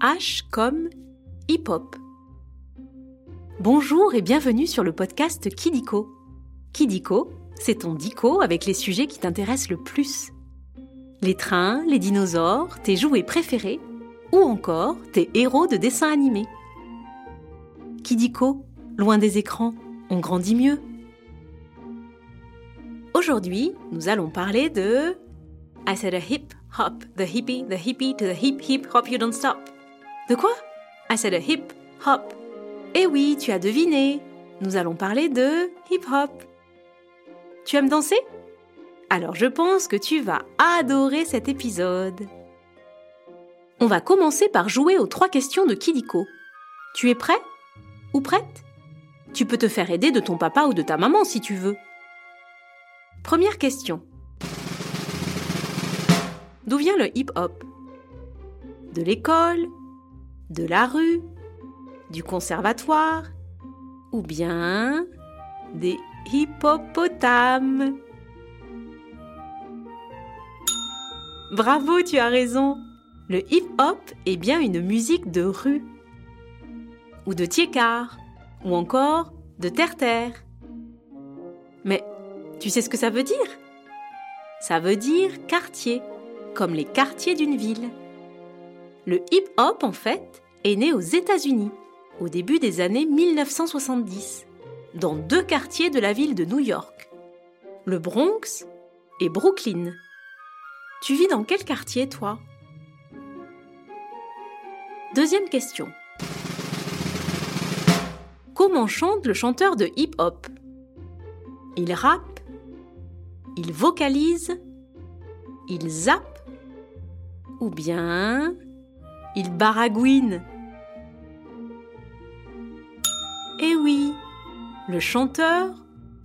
H comme hip-hop. Bonjour et bienvenue sur le podcast Kidiko. Kidiko, c'est ton dico avec les sujets qui t'intéressent le plus. Les trains, les dinosaures, tes jouets préférés ou encore tes héros de dessins animés. Kidiko, loin des écrans, on grandit mieux. Aujourd'hui, nous allons parler de I said a hip hop, the hippie, the hippie to the hip hip hop you don't stop. De quoi? I said a hip hop. Eh oui, tu as deviné. Nous allons parler de hip hop. Tu aimes danser? Alors je pense que tu vas adorer cet épisode. On va commencer par jouer aux trois questions de Kidiko. Tu es prêt? Ou prête? Tu peux te faire aider de ton papa ou de ta maman si tu veux. Première question. D'où vient le hip-hop? De l'école De la rue Du conservatoire Ou bien des hippopotames Bravo, tu as raison. Le hip-hop est bien une musique de rue. Ou de tiécar. Ou encore de terre-terre. Mais tu sais ce que ça veut dire? Ça veut dire quartier, comme les quartiers d'une ville. Le hip-hop, en fait, est né aux États-Unis, au début des années 1970, dans deux quartiers de la ville de New York, le Bronx et Brooklyn. Tu vis dans quel quartier, toi? Deuxième question. Comment chante le chanteur de hip-hop? Il rappe? Il vocalise, il zappe? Ou bien il baragouine. Eh oui, le chanteur,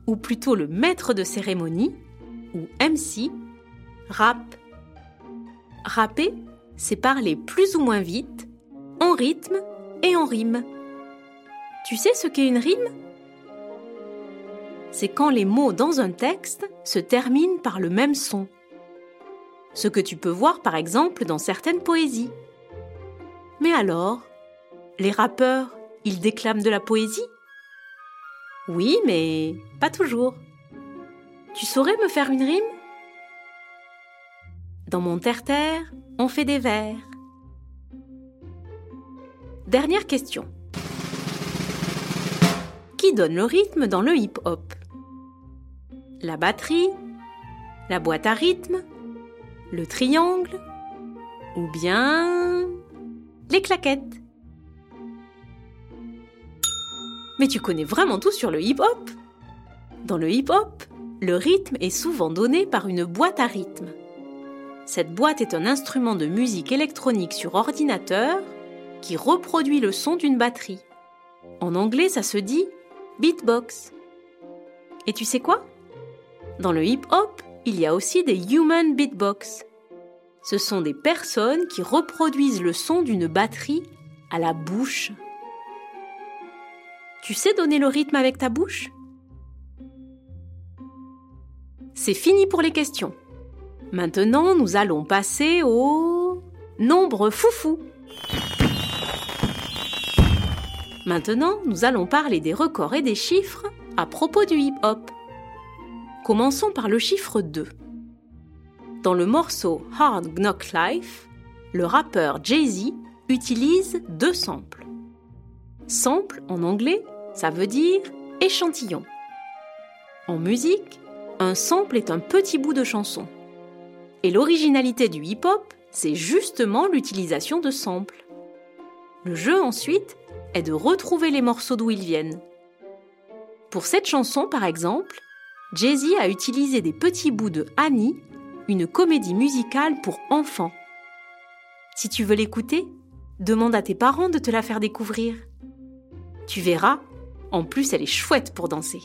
ou plutôt le maître de cérémonie, ou MC, rappe. Rapper, c'est parler plus ou moins vite, en rythme et en rime. Tu sais ce qu'est une rime? C'est quand les mots dans un texte se terminent par le même son. Ce que tu peux voir par exemple dans certaines poésies. Mais alors, les rappeurs, ils déclament de la poésie? Oui, mais pas toujours. Tu saurais me faire une rime? Dans mon terre-terre, on fait des vers. Dernière question. Qui donne le rythme dans le hip-hop? La batterie, la boîte à rythme, le triangle ou bien les claquettes. Mais tu connais vraiment tout sur le hip-hop Dans le hip-hop, le rythme est souvent donné par une boîte à rythme. Cette boîte est un instrument de musique électronique sur ordinateur qui reproduit le son d'une batterie. En anglais, ça se dit beatbox. Et tu sais quoi? Dans le hip-hop, il y a aussi des human beatbox. Ce sont des personnes qui reproduisent le son d'une batterie à la bouche. Tu sais donner le rythme avec ta bouche? C'est fini pour les questions. Maintenant, nous allons passer au nombre foufou. Maintenant, nous allons parler des records et des chiffres à propos du hip-hop. Commençons par le chiffre 2. Dans le morceau Hard Knock Life, le rappeur Jay-Z utilise deux samples. Sample en anglais, ça veut dire échantillon. En musique, un sample est un petit bout de chanson. Et l'originalité du hip-hop, c'est justement l'utilisation de samples. Le jeu ensuite est de retrouver les morceaux d'où ils viennent. Pour cette chanson par exemple, Jay-Z a utilisé des petits bouts de Annie, une comédie musicale pour enfants. Si tu veux l'écouter, demande à tes parents de te la faire découvrir. Tu verras, en plus elle est chouette pour danser.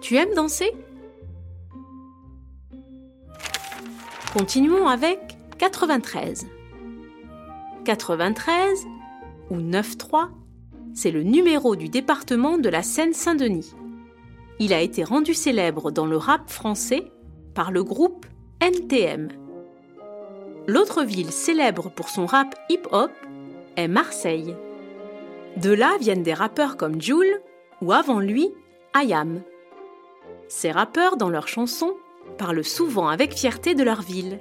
Tu aimes danser? Continuons avec 93. 93 ou 93, c'est le numéro du département de la Seine-Saint-Denis il a été rendu célèbre dans le rap français par le groupe NTM. l'autre ville célèbre pour son rap hip-hop est Marseille. De là viennent des rappeurs comme Jules ou avant lui, Ayam. Ces rappeurs, dans leurs chansons, parlent souvent avec fierté de leur ville,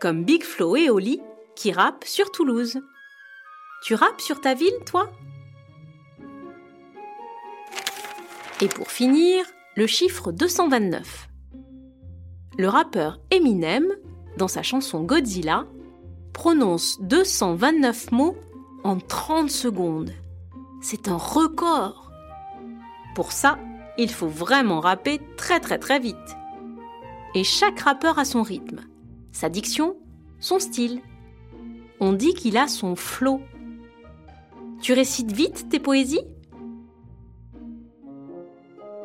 comme Big Flo et Oli qui rappent sur Toulouse. Tu rappes sur ta ville, toi? Et pour finir, le chiffre 229. Le rappeur Eminem, dans sa chanson Godzilla, prononce 229 mots en 30 secondes. C'est un record. Pour ça, il faut vraiment rapper très très très vite. Et chaque rappeur a son rythme, sa diction, son style. On dit qu'il a son flow. Tu récites vite tes poésies?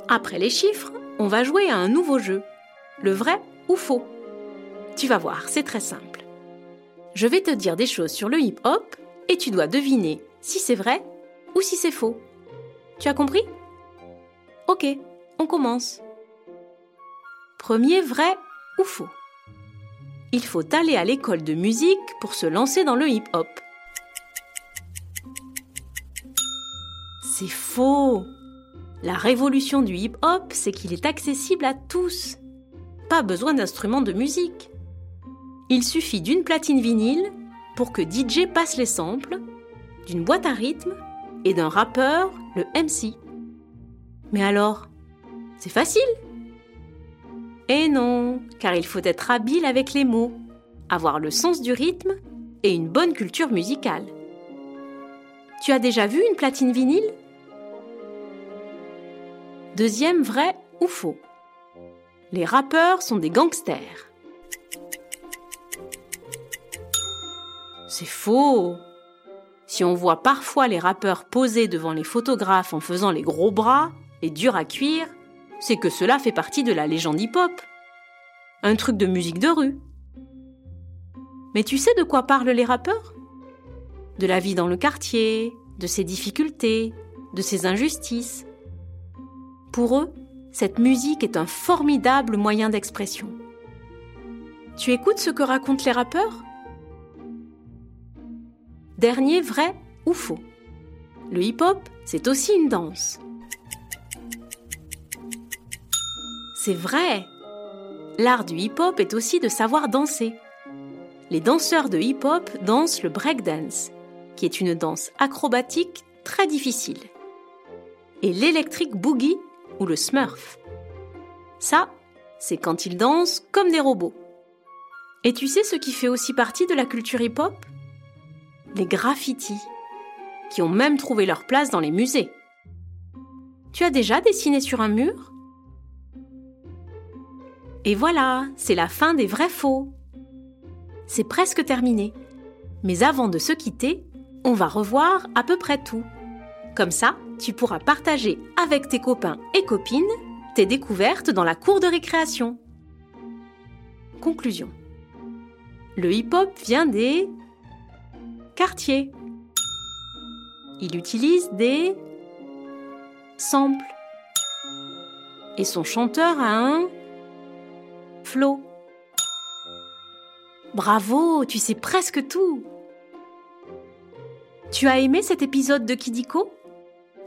Après les chiffres, on va jouer à un nouveau jeu, le vrai ou faux? Tu vas voir, c'est très simple. Je vais te dire des choses sur le hip-hop et tu dois deviner si c'est vrai ou si c'est faux. Tu as compris? Ok, on commence. Premier vrai ou faux? Il faut aller à l'école de musique pour se lancer dans le hip-hop. C'est faux La révolution du hip-hop, c'est qu'il est accessible à tous. Pas besoin d'instruments de musique. Il suffit d'une platine vinyle pour que DJ passe les samples, d'une boîte à rythme et d'un rappeur, le MC. Mais alors, c'est facile Eh non, car il faut être habile avec les mots, avoir le sens du rythme et une bonne culture musicale. Tu as déjà vu une platine vinyle? Deuxième vrai ou faux? Les rappeurs sont des gangsters. C'est faux Si on voit parfois les rappeurs poser devant les photographes en faisant les gros bras, et dur à cuire, c'est que cela fait partie de la légende hip-hop. Un truc de musique de rue. Mais tu sais de quoi parlent les rappeurs? De la vie dans le quartier, de ses difficultés, de ses injustices. Pour eux, cette musique est un formidable moyen d'expression. Tu écoutes ce que racontent les rappeurs? Dernier vrai ou faux Le hip-hop, c'est aussi une danse. C'est vrai L'art du hip-hop est aussi de savoir danser. Les danseurs de hip-hop dansent le breakdance, qui est une danse acrobatique très difficile. Et l'électric boogie ou le smurf. Ça, c'est quand ils dansent comme des robots. Et tu sais ce qui fait aussi partie de la culture hip-hop? Les graffitis, qui ont même trouvé leur place dans les musées. Tu as déjà dessiné sur un mur? Et voilà, c'est la fin des vrais faux. C'est presque terminé. Mais avant de se quitter, on va revoir à peu près tout. Comme ça, tu pourras partager avec tes copains et copines tes découvertes dans la cour de récréation. Conclusion. Le hip-hop vient des quartiers. Il utilise des samples. Et son chanteur a un Flo. Bravo, tu sais presque tout. Tu as aimé cet épisode de Kidiko?